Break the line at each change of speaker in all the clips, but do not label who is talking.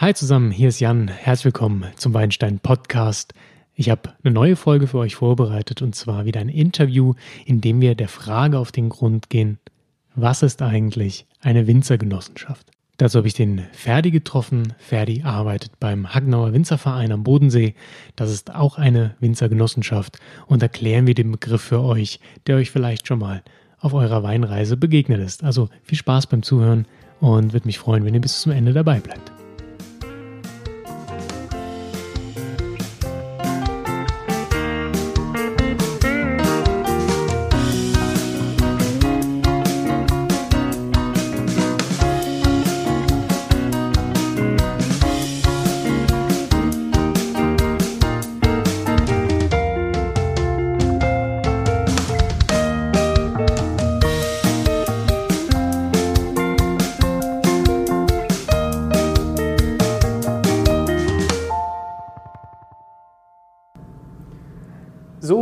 Hi zusammen, hier ist Jan. Herzlich willkommen zum Weinstein Podcast. Ich habe eine neue Folge für euch vorbereitet und zwar wieder ein Interview, in dem wir der Frage auf den Grund gehen, was ist eigentlich eine Winzergenossenschaft? Dazu habe ich den Ferdi getroffen. Ferdi arbeitet beim Hagnauer Winzerverein am Bodensee. Das ist auch eine Winzergenossenschaft und erklären wir den Begriff für euch, der euch vielleicht schon mal auf eurer Weinreise begegnet ist. Also viel Spaß beim Zuhören und würde mich freuen, wenn ihr bis zum Ende dabei bleibt.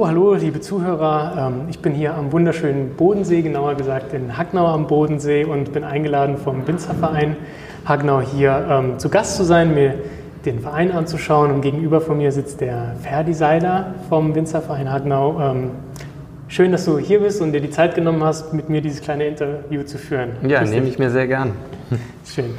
Hallo liebe Zuhörer. Ähm, ich bin hier am wunderschönen Bodensee, genauer gesagt in Hagnau am Bodensee und bin eingeladen vom Winzerverein Hagnau hier ähm, zu Gast zu sein, mir den Verein anzuschauen. Und gegenüber von mir sitzt der Ferdi Seiler vom Winzerverein Hagnau. Ähm, schön, dass du hier bist und dir die Zeit genommen hast, mit mir dieses kleine Interview zu führen.
Ja, nehme ich mir sehr gern.
Schön.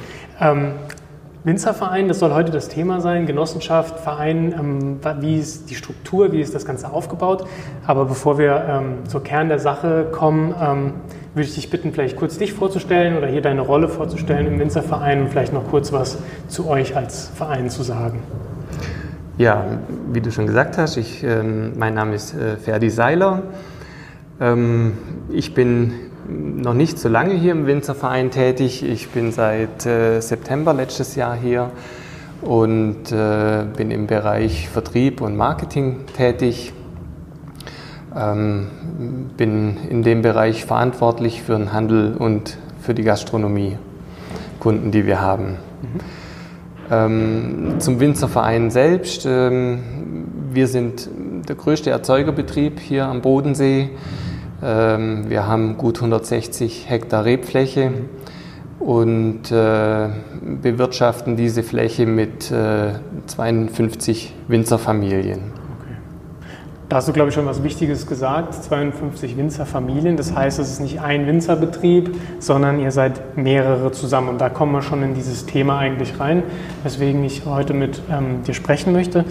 Winzerverein, das soll heute das Thema sein, Genossenschaft, Verein, ähm, wie ist die Struktur, wie ist das Ganze aufgebaut. Aber bevor wir ähm, zur Kern der Sache kommen, ähm, würde ich dich bitten, vielleicht kurz dich vorzustellen oder hier deine Rolle vorzustellen im Winzerverein und vielleicht noch kurz was zu euch als Verein zu sagen.
Ja, wie du schon gesagt hast, ich, ähm, mein Name ist äh, Ferdi Seiler. Ähm, ich bin noch nicht so lange hier im Winzerverein tätig. Ich bin seit äh, September letztes Jahr hier und äh, bin im Bereich Vertrieb und Marketing tätig. Ähm, bin in dem Bereich verantwortlich für den Handel und für die Gastronomie, Kunden, die wir haben. Mhm. Ähm, zum Winzerverein selbst. Ähm, wir sind der größte Erzeugerbetrieb hier am Bodensee. Wir haben gut 160 Hektar Rebfläche und äh, bewirtschaften diese Fläche mit 52 äh, Winzerfamilien. Okay.
Da hast du, glaube ich, schon was Wichtiges gesagt. 52 Winzerfamilien. Das heißt, es ist nicht ein Winzerbetrieb, sondern ihr seid mehrere zusammen. Und da kommen wir schon in dieses Thema eigentlich rein, weswegen ich heute mit ähm, dir sprechen möchte.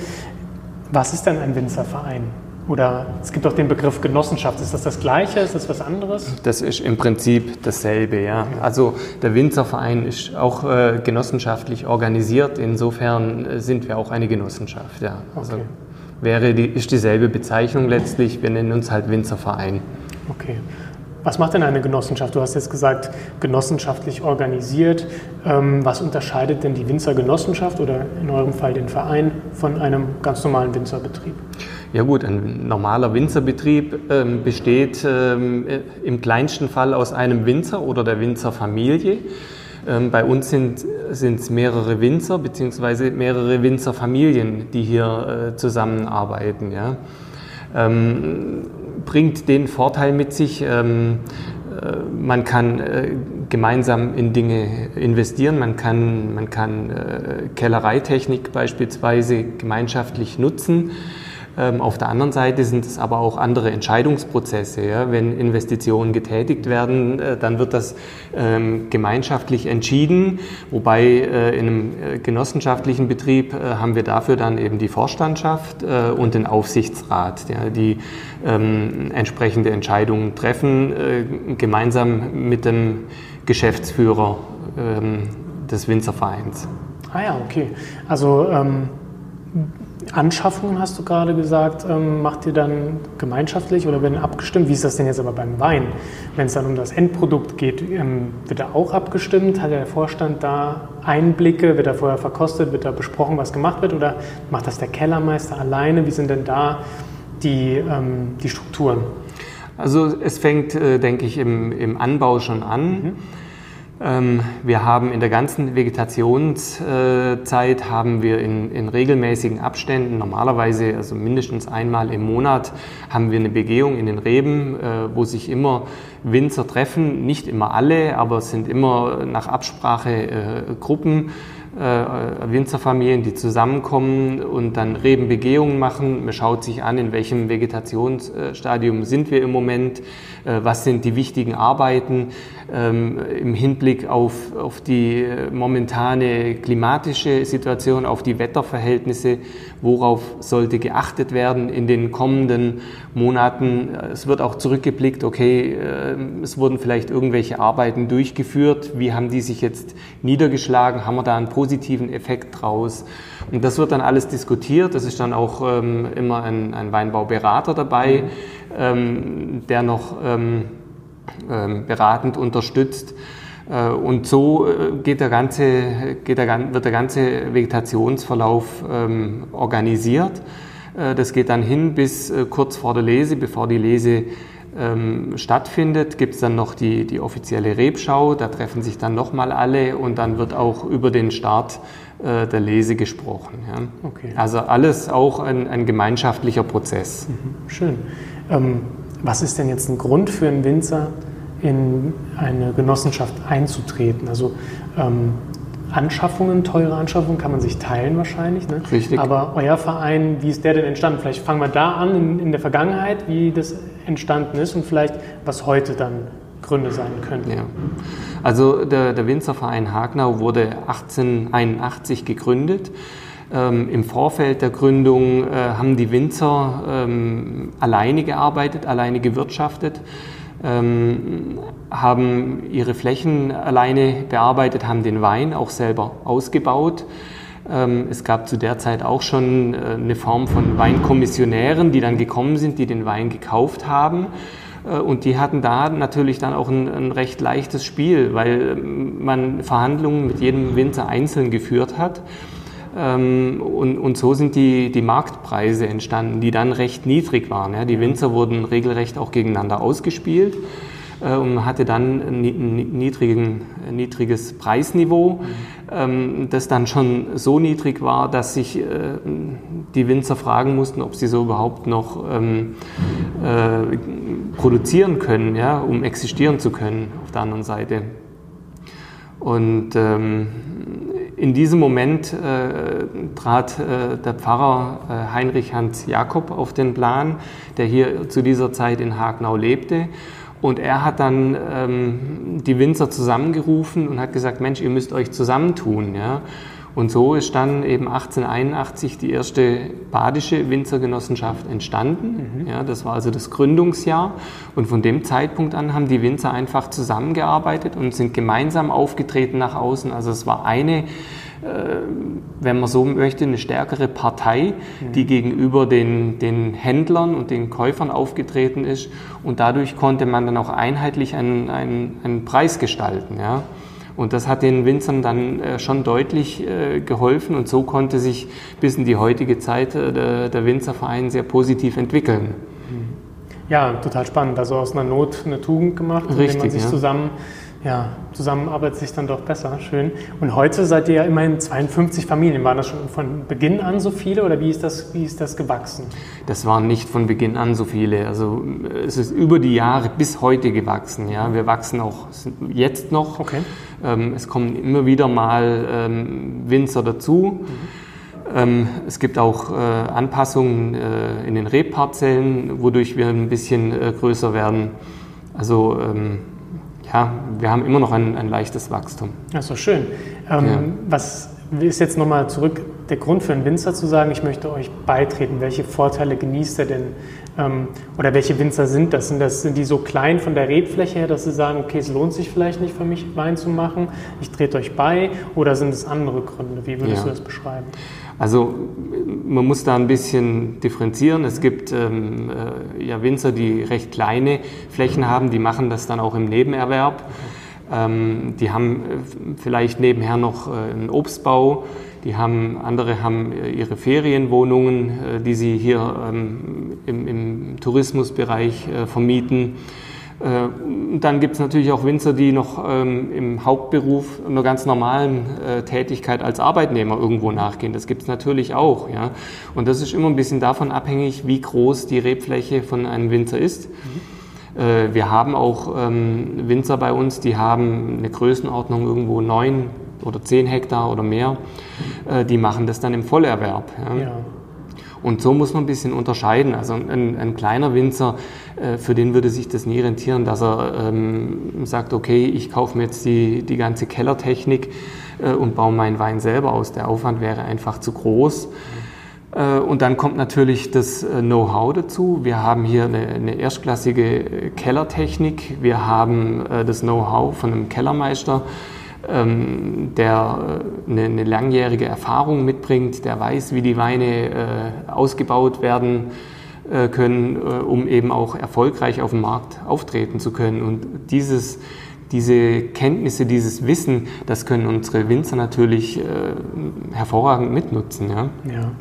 Was ist denn ein Winzerverein? Oder es gibt auch den Begriff Genossenschaft. Ist das das Gleiche? Ist das was anderes?
Das ist im Prinzip dasselbe, ja. Also der Winzerverein ist auch äh, genossenschaftlich organisiert. Insofern äh, sind wir auch eine Genossenschaft, ja. Also okay. wäre die, ist dieselbe Bezeichnung letztlich. Wir nennen uns halt Winzerverein.
Okay. Was macht denn eine Genossenschaft? Du hast jetzt gesagt, genossenschaftlich organisiert. Ähm, was unterscheidet denn die Winzergenossenschaft oder in eurem Fall den Verein von einem ganz normalen Winzerbetrieb?
Ja gut, ein normaler Winzerbetrieb ähm, besteht ähm, im kleinsten Fall aus einem Winzer oder der Winzerfamilie. Ähm, bei uns sind es mehrere Winzer bzw. mehrere Winzerfamilien, die hier äh, zusammenarbeiten. Ja. Ähm, bringt den Vorteil mit sich, ähm, äh, man kann äh, gemeinsam in Dinge investieren, man kann, man kann äh, Kellereitechnik beispielsweise gemeinschaftlich nutzen. Ähm, auf der anderen Seite sind es aber auch andere Entscheidungsprozesse. Ja? Wenn Investitionen getätigt werden, äh, dann wird das ähm, gemeinschaftlich entschieden, wobei äh, in einem äh, genossenschaftlichen Betrieb haben wir dafür dann eben die Vorstandschaft und den Aufsichtsrat, die ähm, entsprechende Entscheidungen treffen, gemeinsam mit dem Geschäftsführer des Winzervereins.
Ah ja, okay. Also ähm Anschaffungen, hast du gerade gesagt, ähm, macht ihr dann gemeinschaftlich oder werden abgestimmt? Wie ist das denn jetzt aber beim Wein? Wenn es dann um das Endprodukt geht, ähm, wird da auch abgestimmt? Hat der Vorstand da Einblicke? Wird da vorher verkostet? Wird da besprochen, was gemacht wird? Oder macht das der Kellermeister alleine? Wie sind denn da die, ähm, die Strukturen?
Also es fängt, äh, denke ich, im, im Anbau schon an. Mhm. Ähm, wir haben in der ganzen Vegetationszeit haben wir in, in, regelmäßigen Abständen, normalerweise also mindestens einmal im Monat, haben wir eine Begehung in den Reben, äh, wo sich immer Winzer treffen, nicht immer alle, aber es sind immer nach Absprache äh, Gruppen äh, Winzerfamilien, die zusammenkommen und dann Rebenbegehungen machen. Man schaut sich an, in welchem Vegetationsstadium sind wir im Moment, äh, was sind die wichtigen Arbeiten ähm, im Hinblick auf, auf die momentane klimatische Situation, auf die Wetterverhältnisse, worauf sollte geachtet werden in den kommenden Monaten. Es wird auch zurückgeblickt, okay, äh, es wurden vielleicht irgendwelche Arbeiten durchgeführt, wie haben die sich jetzt niedergeschlagen, haben wir da einen positiven Effekt draus? Und das wird dann alles diskutiert. Es ist dann auch ähm, immer ein, ein, Weinbauberater dabei, ähm, der noch ähm, ähm beratend unterstützt. Äh, und so äh, geht der ganze, geht der, wird der ganze Vegetationsverlauf ähm, organisiert. Äh, das geht dann hin bis kurz vor der Lese, bevor die Lese ähm, stattfindet, gibt es dann noch die, die offizielle Rebschau. Da treffen sich dann nochmal alle und dann wird auch über den Start äh, der Lese gesprochen. Ja. Okay. Also alles auch ein, ein gemeinschaftlicher Prozess.
Mhm. Schön. Ähm, was ist denn jetzt ein Grund für einen Winzer, in eine Genossenschaft einzutreten? Also ähm, Anschaffungen, teure Anschaffungen kann man sich teilen wahrscheinlich. Ne?
Richtig.
Aber euer Verein, wie ist der denn entstanden? Vielleicht fangen wir da an in, in, der Vergangenheit, wie das entstanden ist und vielleicht was heute dann Gründe sein könnten. Ja.
Also der, der Winzerverein Hagnau wurde 1881 gegründet. Ähm, Im Vorfeld der Gründung äh, haben die Winzer ähm, alleine gearbeitet, alleine gewirtschaftet ähm, haben ihre Flächen alleine bearbeitet, haben den Wein auch selber ausgebaut. Ähm, es gab zu der Zeit auch schon äh, eine Form von Weinkommissionären, die dann gekommen sind, die den Wein gekauft haben. Äh, und die hatten da natürlich dann auch ein, ein recht leichtes Spiel, weil ähm, man Verhandlungen mit jedem Winzer einzeln geführt hat. Ähm, und, und, so sind die, die Marktpreise entstanden, die dann recht niedrig waren. Die Winzer wurden regelrecht auch gegeneinander ausgespielt und man hatte dann ein niedrigen, niedriges Preisniveau, mhm. das dann schon so niedrig war, dass sich äh, die Winzer fragen mussten, ob sie so überhaupt noch ähm, äh, produzieren können, ja, um existieren zu können auf der anderen Seite. Und ähm, in diesem Moment äh, trat äh, der Pfarrer äh, Heinrich Hans Jakob auf den Plan, der hier zu dieser Zeit in Hagnau lebte. Und er hat dann ähm, die Winzer zusammengerufen und hat gesagt, Mensch, ihr müsst euch zusammentun. Ja? Und so ist dann eben 1881 die erste badische Winzergenossenschaft entstanden. Mhm. Ja, das war also das Gründungsjahr. Und von dem Zeitpunkt an haben die Winzer einfach zusammengearbeitet und sind gemeinsam aufgetreten nach außen. Also es war eine wenn man so möchte, eine stärkere Partei, mhm. die gegenüber den, den Händlern und den Käufern aufgetreten ist. Und dadurch konnte man dann auch einheitlich einen, einen, einen Preis gestalten. Ja? Und das hat den Winzern dann äh, schon deutlich äh, geholfen und so konnte sich bis in die heutige Zeit äh, der, der Winzerverein sehr positiv entwickeln.
Ja, total spannend. Also aus einer Not eine Tugend gemacht,
Richtig,
indem man sich ja. zusammen ja, zusammenarbeitet sich dann doch besser. Schön. Und heute seid ihr ja immerhin 52 Familien. Waren das schon von Beginn an so viele oder wie ist das, wie ist das gewachsen?
Das waren nicht von Beginn an so viele. Also es ist über die Jahre bis heute gewachsen. Ja. Wir wachsen auch jetzt noch.
Okay.
Ähm, es kommen immer wieder mal ähm, Winzer dazu. Mhm. Ähm, es gibt auch äh, Anpassungen äh, in den Rebparzellen, wodurch wir ein bisschen äh, größer werden. Also ja, wir haben immer noch ein, ein leichtes Wachstum.
Das ist doch schön. Ähm, ja. Was ist jetzt nochmal zurück der Grund für einen Winzer zu sagen, ich möchte euch beitreten? Welche Vorteile genießt er denn? Ähm, oder welche Winzer sind das? Sind, das? sind die so klein von der Rebfläche her, dass sie sagen, okay, es lohnt sich vielleicht nicht für mich, Wein zu machen, ich trete euch bei? Oder sind es andere Gründe? Wie würdest ja. du das beschreiben?
Also man muss da ein bisschen differenzieren. Es gibt ähm, äh, ja Winzer, die recht kleine Flächen haben, die machen das dann auch im Nebenerwerb. Ähm, die haben äh, vielleicht nebenher noch äh, einen Obstbau. Die haben, andere haben äh, ihre Ferienwohnungen, äh, die sie hier ähm, im, im, Tourismusbereich vermieten. Äh, dann gibt es natürlich auch Winzer, die noch ähm, im Hauptberuf einer ganz normalen äh, Tätigkeit als Arbeitnehmer irgendwo nachgehen. Das gibt es natürlich auch. Ja? Und das ist immer ein bisschen davon abhängig, wie groß die Rebfläche von einem Winzer ist. Mhm. Äh, wir haben auch ähm, Winzer bei uns, die haben eine Größenordnung irgendwo neun oder 10 Hektar oder mehr, äh, die machen das dann im Vollerwerb. Ja. ja. Und so muss man ein bisschen unterscheiden. Also ein, ein kleiner Winzer, äh, für den würde sich das nie rentieren, dass er ähm, sagt, okay, ich kaufe mir jetzt die, die ganze Kellertechnik äh, und baue meinen Wein selber aus. Der Aufwand wäre einfach zu groß. Äh, und dann kommt natürlich das äh, Know-how dazu. Wir haben hier eine, eine, erstklassige Kellertechnik. Wir haben das Know-how von einem Kellermeister ähm, der äh, eine, eine, langjährige Erfahrung mitbringt, der weiß, wie die Weine äh, ausgebaut werden äh, können, äh, um eben auch erfolgreich auf dem Markt auftreten zu können. Und dieses, diese Kenntnisse, dieses Wissen, das können unsere Winzer natürlich äh, hervorragend mitnutzen. Ja?
ja.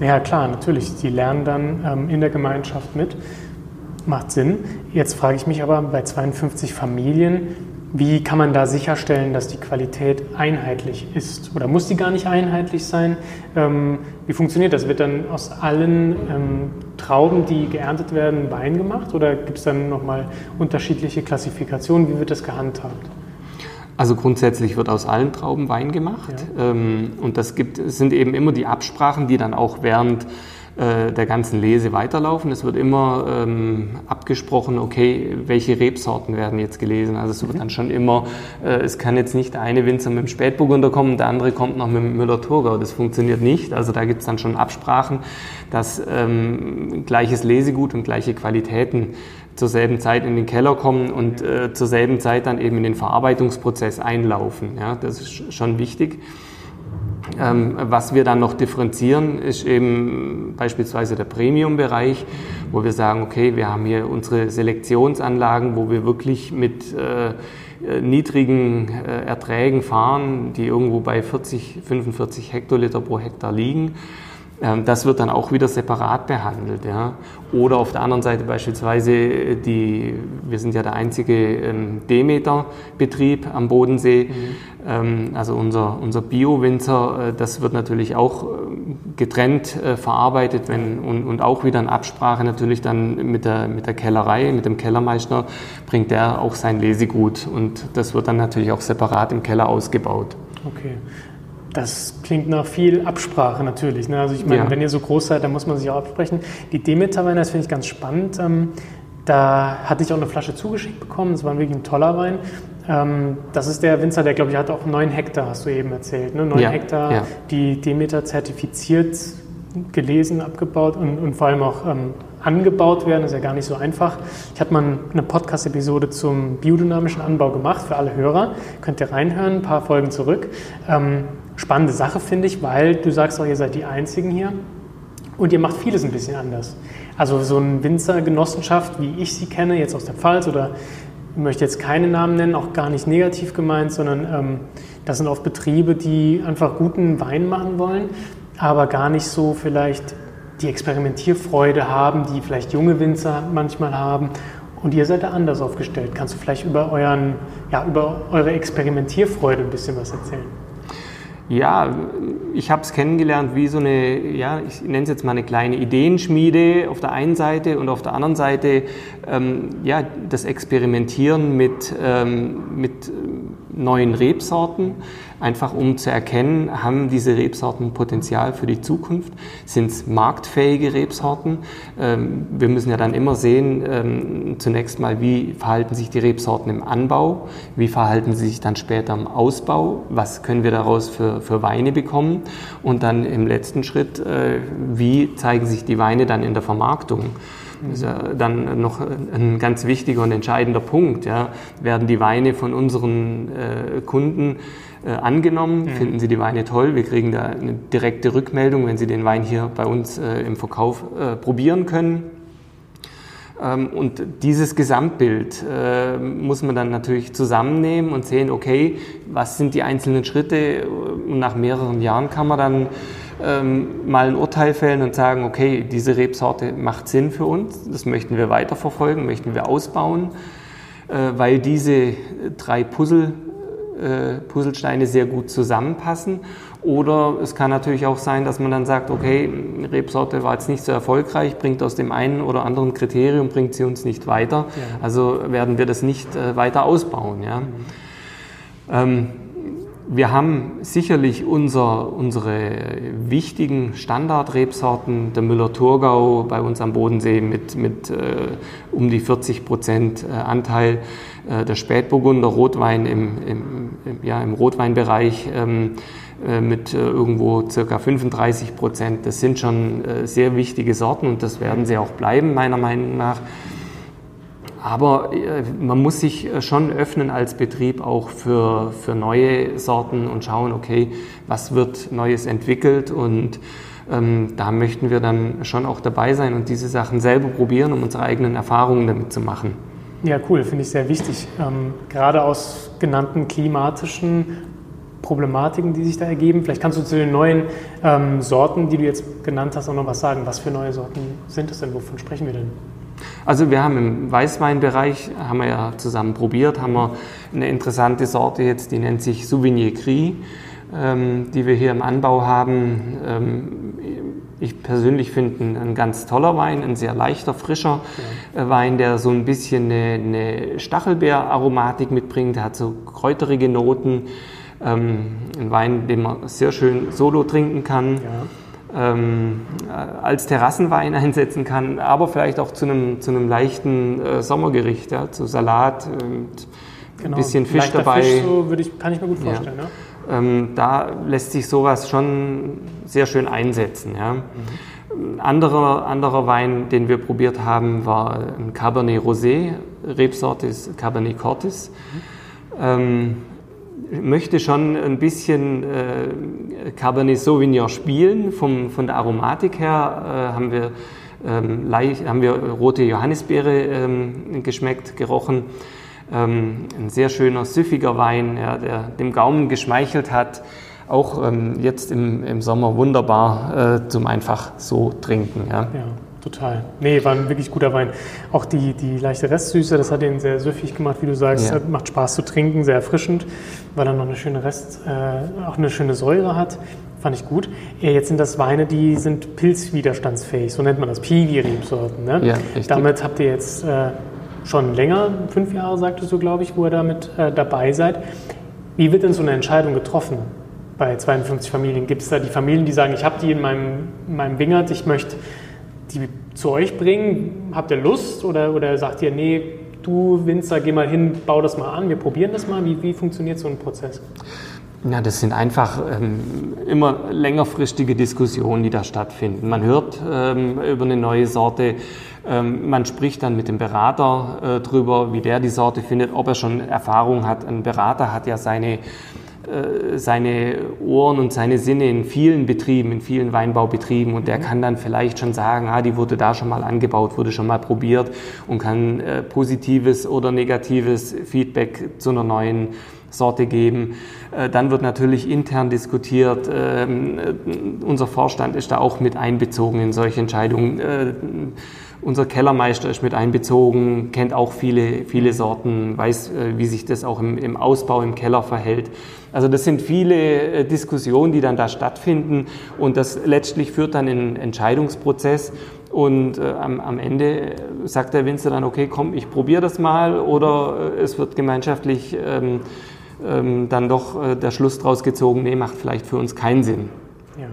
Ja, klar, natürlich. Die lernen dann ähm, in der Gemeinschaft mit. Macht Sinn. Jetzt frage ich mich aber bei 52 Familien, wie kann man da sicherstellen, dass die Qualität einheitlich ist? Oder muss die gar nicht einheitlich sein? Ähm, wie funktioniert das? Wird dann aus allen ähm, Trauben, die geerntet werden, Wein gemacht? Oder gibt es dann nochmal unterschiedliche Klassifikationen? Wie wird das gehandhabt?
Also grundsätzlich wird aus allen Trauben Wein gemacht. Ja. Ähm, und das gibt, sind eben immer die Absprachen, die dann auch während äh, der ganzen Lese weiterlaufen. Es wird immer ähm, abgesprochen, okay, welche Rebsorten werden jetzt gelesen. Also es wird dann schon immer, äh, es kann jetzt nicht der eine Winzer mit dem Spätburgunder kommen, der andere kommt noch mit dem Müller-Thurgau. Das funktioniert nicht. Also da gibt es dann schon Absprachen, dass ähm, gleiches Lesegut und gleiche Qualitäten zur selben Zeit in den Keller kommen und äh, zur selben Zeit dann eben in den Verarbeitungsprozess einlaufen. Ja, das ist schon wichtig. Ähm, was wir dann noch differenzieren, ist eben beispielsweise der Premium-Bereich, wo wir sagen, okay, wir haben hier unsere Selektionsanlagen, wo wir wirklich mit äh, äh niedrigen äh, Erträgen fahren, die irgendwo bei 40, 45 Hektoliter pro Hektar liegen. Ähm, das wird dann auch wieder separat behandelt. Ja. Oder auf der anderen Seite beispielsweise äh, die, wir sind ja der einzige ähm, Demeter-Betrieb am Bodensee. Mhm. Ähm, also unser, unser Bio-Winzer, äh, das wird natürlich auch äh, getrennt verarbeitet wenn, und, und auch wieder in Absprache natürlich dann mit der, mit der Kellerei, mit dem Kellermeister bringt der auch sein Lesegut und das wird dann natürlich auch separat im Keller ausgebaut.
Okay. Das klingt nach viel Absprache natürlich. Ne? Also ich meine, ja. wenn ihr so groß seid, dann muss man sich auch absprechen. Die Demeter-Weine, das finde ich ganz spannend. Ähm, da hatte ich auch eine Flasche zugeschickt bekommen. Das war wirklich ein toller Wein. Ähm, das ist der Winzer, der, glaube ich, hat auch neun Hektar, hast du eben erzählt. Ne? Neun ja, Hektar, ja. die Demeter zertifiziert, gelesen, abgebaut und, und vor allem auch ähm, angebaut werden. Das ist ja gar nicht so einfach. Ich hatte mal eine Podcast-Episode zum biodynamischen Anbau gemacht für alle Hörer. Könnt ihr reinhören, ein paar Folgen zurück. Ähm, spannende Sache, finde ich, weil du sagst auch, ihr seid die Einzigen hier und ihr macht vieles ein bisschen anders. Also so eine Winzergenossenschaft, wie ich sie kenne, jetzt aus der Pfalz oder ich möchte jetzt keine Namen nennen, auch gar nicht negativ gemeint, sondern ähm, das sind oft Betriebe, die einfach guten Wein machen wollen, aber gar nicht so vielleicht die Experimentierfreude haben, die vielleicht junge Winzer manchmal haben. Und ihr seid da anders aufgestellt. Kannst du vielleicht über, euren, ja, über eure Experimentierfreude ein bisschen was erzählen?
Ja, ich habe es kennengelernt wie so eine, ja, ich nenne es jetzt mal eine kleine Ideenschmiede auf der einen Seite und auf der anderen Seite ähm, ja, das Experimentieren mit, ähm, mit neuen Rebsorten, einfach um zu erkennen, haben diese Rebsorten Potenzial für die Zukunft, sind es marktfähige Rebsorten. Ähm, wir müssen ja dann immer sehen, ähm, zunächst mal, wie verhalten sich die Rebsorten im Anbau, wie verhalten sie sich dann später im Ausbau, was können wir daraus für, für Weine bekommen? Und dann im letzten Schritt, äh, wie zeigen sich die Weine dann in der Vermarktung. Das ist ja dann noch ein ganz wichtiger und entscheidender Punkt. Ja. Werden die Weine von unseren äh, Kunden äh, angenommen? Mhm. Finden sie die Weine toll? Wir kriegen da eine direkte Rückmeldung, wenn sie den Wein hier bei uns äh, im Verkauf äh, probieren können. Ähm, und dieses Gesamtbild äh, muss man dann natürlich zusammennehmen und sehen, okay, was sind die einzelnen Schritte? Und nach mehreren Jahren kann man dann ähm, mal ein Urteil fällen und sagen, okay, diese Rebsorte macht Sinn für uns, das möchten wir weiterverfolgen, möchten wir ausbauen, äh, weil diese drei Puzzle, äh, Puzzlesteine sehr gut zusammenpassen. Oder es kann natürlich auch sein, dass man dann sagt, okay, Rebsorte war jetzt nicht so erfolgreich, bringt aus dem einen oder anderen Kriterium, bringt sie uns nicht weiter. Ja. Also werden wir das nicht äh, weiter ausbauen. Ja. Mhm. Ähm, wir haben sicherlich unser, unsere wichtigen Standardrebsorten, der Müller-Thurgau bei uns am Bodensee mit, mit äh, um die 40 Prozent äh, Anteil, äh, der Spätburgunder Rotwein im, im, im, ja, im Rotweinbereich ähm, äh, mit äh, irgendwo circa 35 Prozent. Das sind schon sehr wichtige Sorten und das werden sie auch bleiben, meiner Meinung nach. Aber äh, man muss sich äh, schon öffnen als Betrieb auch für, für neue Sorten und schauen, okay, was wird Neues entwickelt und ähm, da möchten wir dann schon auch dabei sein und diese Sachen selber probieren, um unsere eigenen Erfahrungen damit zu machen.
Ja, cool, finde ich sehr wichtig. Ähm, gerade aus genannten klimatischen Problematiken, die sich da ergeben. Vielleicht kannst du zu den neuen ähm, Sorten, die du jetzt genannt hast, auch noch was sagen. Was für neue Sorten sind es denn? Wovon sprechen wir denn?
Also wir haben im Weißweinbereich, haben wir ja zusammen probiert, haben wir eine interessante Sorte jetzt, die nennt sich Souvenir Gris, ähm, die wir hier im Anbau haben. Ähm, ich persönlich finde ein, ganz toller Wein, ein sehr leichter, frischer ja. Äh, Wein, der so ein bisschen eine, eine Stachelbeeraromatik mitbringt. Der hat so kräuterige Noten. Ähm, ein Wein, den man sehr schön solo trinken kann. Ja ähm, als Terrassenwein einsetzen kann, aber vielleicht auch zu einem, zu einem leichten äh, Sommergericht, ja, zu Salat und genau. ein bisschen Fisch Leichter dabei. Fisch,
so ich, kann ich mir gut vorstellen. Ja.
Ja. Ähm, da lässt sich sowas schon sehr schön einsetzen. Ja. Mhm. Ein anderer, anderer Wein, den wir probiert haben, war ein Cabernet Rosé, Rebsorte ist Cabernet Cortis. Mhm. Ähm, möchte schon ein bisschen äh, Cabernet Sauvignon spielen. Vom, von der Aromatik her äh, haben, wir, ähm, leicht, haben wir rote Johannisbeere ähm, geschmeckt, gerochen. Ähm, ein sehr schöner, süffiger Wein, ja, der dem Gaumen geschmeichelt hat. Auch ähm, jetzt im, im Sommer wunderbar äh, zum einfach so trinken.
Ja. ja. Total. Nee, war ein wirklich guter Wein. Auch die, die leichte Restsüße, das hat ihn sehr süffig gemacht, wie du sagst. Ja. Macht Spaß zu trinken, sehr erfrischend, weil er noch eine schöne Rest, äh, auch eine schöne Säure hat. Fand ich gut. Jetzt sind das Weine, die sind pilzwiderstandsfähig, so nennt man das, Piwi-Rebsorten. Ne? Ja, Damit habt ihr jetzt äh, schon länger, fünf Jahre sagtest du, glaube ich, wo ihr damit äh, dabei seid. Wie wird denn so eine Entscheidung getroffen bei 52 Familien? Gibt es da die Familien, die sagen, ich habe die in meinem, in meinem Wingert, ich möchte die zu euch bringen? Habt ihr Lust oder, oder sagt ihr, nee, du Winzer, geh mal hin, bau das mal an, wir probieren das mal? Wie, wie funktioniert so ein Prozess?
Ja, das sind einfach ähm, immer längerfristige Diskussionen, die da stattfinden. Man hört ähm, über eine neue Sorte, ähm, man spricht dann mit dem Berater äh, drüber, wie der die Sorte findet, ob er schon Erfahrung hat. Ein Berater hat ja seine seine Ohren und seine Sinne in vielen Betrieben, in vielen Weinbaubetrieben und der mhm. kann dann vielleicht schon sagen, ah, die wurde da schon mal angebaut, wurde schon mal probiert und kann äh, positives oder negatives Feedback zu einer neuen Sorte geben. Äh, dann wird natürlich intern diskutiert. Ähm, äh, unser Vorstand ist da auch mit einbezogen in solche Entscheidungen. Äh, unser Kellermeister ist mit einbezogen, kennt auch viele, viele Sorten, weiß, wie sich das auch im, im Ausbau im Keller verhält. Also das sind viele Diskussionen, die dann da stattfinden und das letztlich führt dann in einen Entscheidungsprozess. Und äh, am, am, Ende sagt der Winzer dann, okay, komm, ich probiere das mal oder äh, es wird gemeinschaftlich ähm, ähm, dann doch äh, der Schluss draus gezogen, nee, macht vielleicht für uns keinen Sinn.
Ja,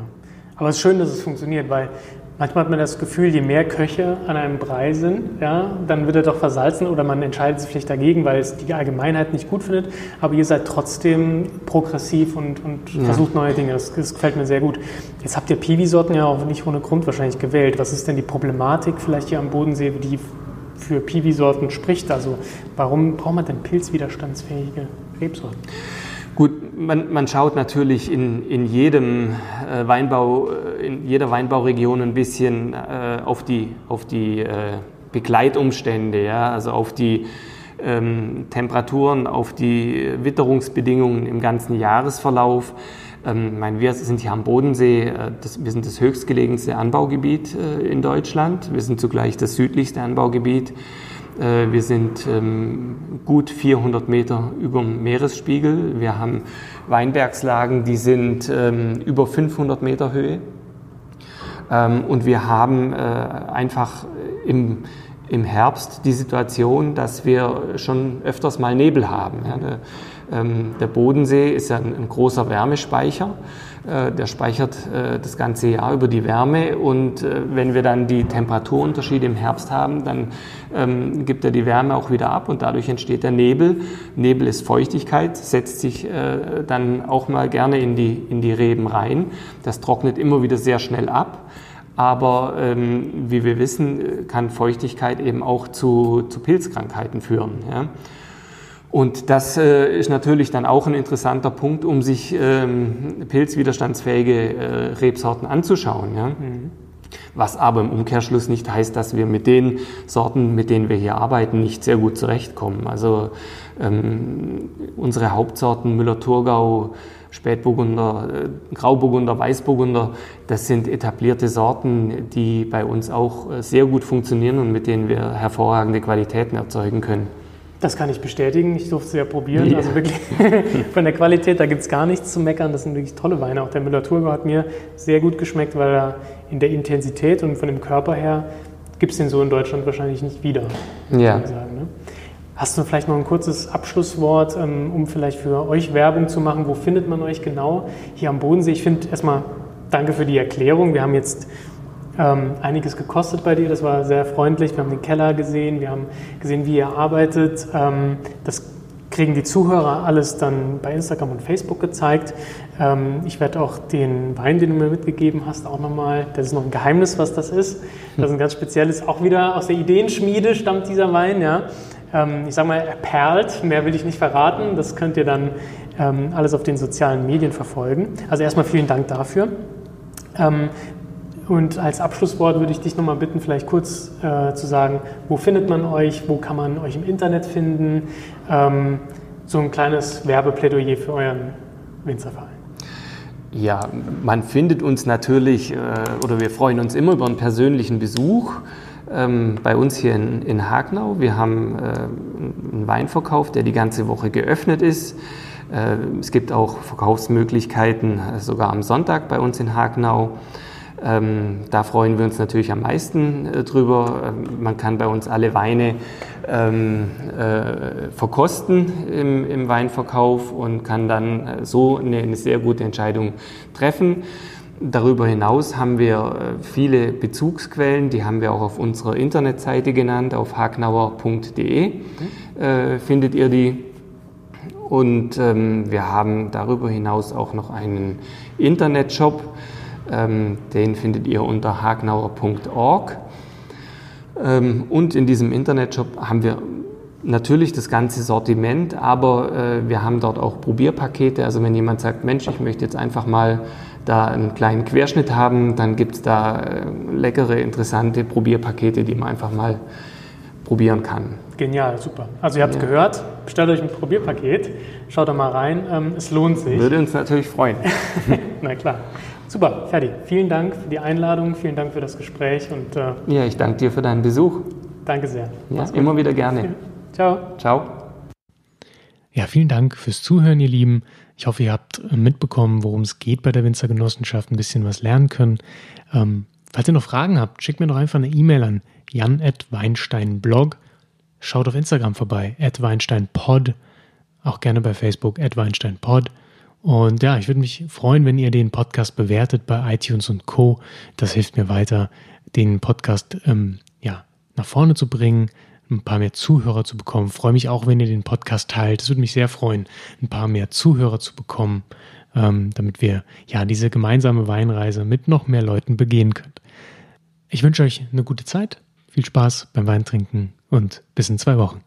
aber es ist schön, dass es funktioniert, weil manchmal hat man das Gefühl, je mehr Köche an einem Brei sind, ja, dann wird er doch versalzen oder man entscheidet sich vielleicht dagegen, weil es die Allgemeinheit nicht gut findet. Aber ihr seid trotzdem progressiv und, und ja. versucht neue Dinge. Das, das, gefällt mir sehr gut. Jetzt habt ihr Piwi-Sorten ja auch nicht ohne Grund wahrscheinlich gewählt. Was ist denn die Problematik vielleicht hier am Bodensee, die für Piwi-Sorten spricht? Also warum braucht man denn pilzwiderstandsfähige Rebsorten?
Gut, man, man schaut natürlich in, in jedem äh, Weinbau, äh, in jeder Weinbauregion ein bisschen äh, auf die, auf die äh, Begleitumstände, ja, also auf die ähm, Temperaturen, auf die Witterungsbedingungen im ganzen Jahresverlauf. Ähm, ich meine, wir sind hier am Bodensee, äh, das, wir sind das höchstgelegenste Anbaugebiet äh, in Deutschland. Wir sind zugleich das südlichste Anbaugebiet. Äh, wir sind ähm, gut 400 Meter über dem Meeresspiegel. Wir haben Weinbergslagen, die sind ähm, über 500 Meter Höhe. Ähm, und wir haben äh, einfach im, im Herbst die Situation, dass wir schon öfters mal Nebel haben. Der Bodensee ist ja ein großer Wärmespeicher. Äh, der speichert äh, das ganze Jahr über die Wärme und äh, wenn wir dann die Temperaturunterschiede im Herbst haben, dann ähm, gibt er die Wärme auch wieder ab und dadurch entsteht der Nebel. Nebel ist Feuchtigkeit, setzt sich dann auch mal gerne in die, in die Reben rein. Das trocknet immer wieder sehr schnell ab. Aber ähm, wie wir wissen, kann Feuchtigkeit eben auch zu, zu Pilzkrankheiten führen. Und das äh, ist natürlich dann auch ein interessanter Punkt, um sich ähm, pilzwiderstandsfähige äh, Rebsorten anzuschauen. Ja? Mhm. Was aber im Umkehrschluss nicht heißt, dass wir mit den Sorten, mit denen wir hier arbeiten, nicht sehr gut zurechtkommen. Also ähm, unsere Hauptsorten Müller-Thurgau, Spätburgunder, äh, Grauburgunder, Weißburgunder, das sind etablierte Sorten, die bei uns auch äh, sehr gut funktionieren und mit denen wir hervorragende Qualitäten erzeugen können.
Das kann ich bestätigen. Ich durfte sie ja probieren. Ja. Also wirklich von der Qualität, da gibt es gar nichts zu meckern. Das sind wirklich tolle Weine. Auch der Müller-Thurgau hat mir sehr gut geschmeckt, weil er in der Intensität und von dem Körper her gibt es den so in Deutschland wahrscheinlich nicht wieder. Ja. Sagen, ne? Hast du vielleicht noch ein kurzes Abschlusswort, ähm, um vielleicht für euch Werbung zu machen? Wo findet man euch genau? Hier am Bodensee. Ich finde erstmal danke für die Erklärung. Wir haben jetzt ähm, einiges gekostet bei dir. Das war sehr freundlich. Wir haben den Keller gesehen, wir haben gesehen, wie ihr arbeitet. Ähm, das kriegen die Zuhörer alles dann bei Instagram und Facebook gezeigt. Ähm, ich werde auch den Wein, den du mir mitgegeben hast, auch nochmal, das ist noch ein Geheimnis, was das ist. Das ist ein ganz spezielles, auch wieder aus der Ideenschmiede stammt dieser Wein, ja. Ähm, ich sage mal, er perlt, mehr will ich nicht verraten. Das könnt ihr dann ähm, alles auf den sozialen Medien verfolgen. Also erstmal vielen Dank dafür. Ähm, und als Abschlusswort würde ich dich nochmal bitten, vielleicht kurz äh, zu sagen, wo findet man euch, wo kann man euch im Internet finden? Ähm, so ein kleines Werbeplädoyer für euren Winzerverein.
Ja, man findet uns natürlich äh, oder wir freuen uns immer über einen persönlichen Besuch ähm, bei uns hier in, in Hagnau. Wir haben äh, einen Weinverkauf, der die ganze Woche geöffnet ist. Äh, es gibt auch Verkaufsmöglichkeiten sogar am Sonntag bei uns in Hagnau. Ähm, da freuen wir uns natürlich am meisten äh, drüber. Ähm, man kann bei uns alle Weine ähm, äh, verkosten im, im, Weinverkauf und kann dann äh, so eine, eine, sehr gute Entscheidung treffen. Darüber hinaus haben wir äh, viele Bezugsquellen, die haben wir auch auf unserer Internetseite genannt, auf hagnauer.de äh, findet ihr die. Und ähm, wir haben darüber hinaus auch noch einen Internetshop, den findet ihr unter hagnauer.org. Ähm, und in diesem Internetshop haben wir natürlich das ganze Sortiment, aber äh, wir haben dort auch Probierpakete. Also wenn jemand sagt, Mensch, ich möchte jetzt einfach mal da einen kleinen Querschnitt haben, dann gibt es da äh, leckere, interessante Probierpakete, die man einfach mal probieren kann.
Genial, super. Also ihr habt es ja. gehört, bestellt euch ein Probierpaket, schaut da mal rein, ähm, es lohnt sich.
Würde uns natürlich freuen.
Na klar. Super, fertig. Vielen Dank für die Einladung, vielen Dank für das Gespräch. Und,
äh, ja, ich danke dir für deinen Besuch.
Danke sehr.
Ja, immer wieder gerne.
Ciao.
Ciao.
Ja, vielen Dank fürs Zuhören, ihr Lieben. Ich hoffe, ihr habt äh, mitbekommen, worum es geht bei der Winzergenossenschaft, ein bisschen was lernen können. Ähm, falls ihr noch Fragen habt, schickt mir doch einfach eine E-Mail an jan.weinsteinblog. Schaut auf Instagram vorbei, @weinsteinpod. Auch gerne bei Facebook, @weinsteinpod. Und ja, ich würde mich freuen, wenn ihr den Podcast bewertet bei iTunes und Co. Das hilft mir weiter, den Podcast ähm, ja, nach vorne zu bringen, ein paar mehr Zuhörer zu bekommen. Freue mich auch, wenn ihr den Podcast teilt. Es würde mich sehr freuen, ein paar mehr Zuhörer zu bekommen, ähm, damit wir ja diese gemeinsame Weinreise mit noch mehr Leuten begehen können. Ich wünsche euch eine gute Zeit, viel Spaß beim Weintrinken und bis in zwei Wochen.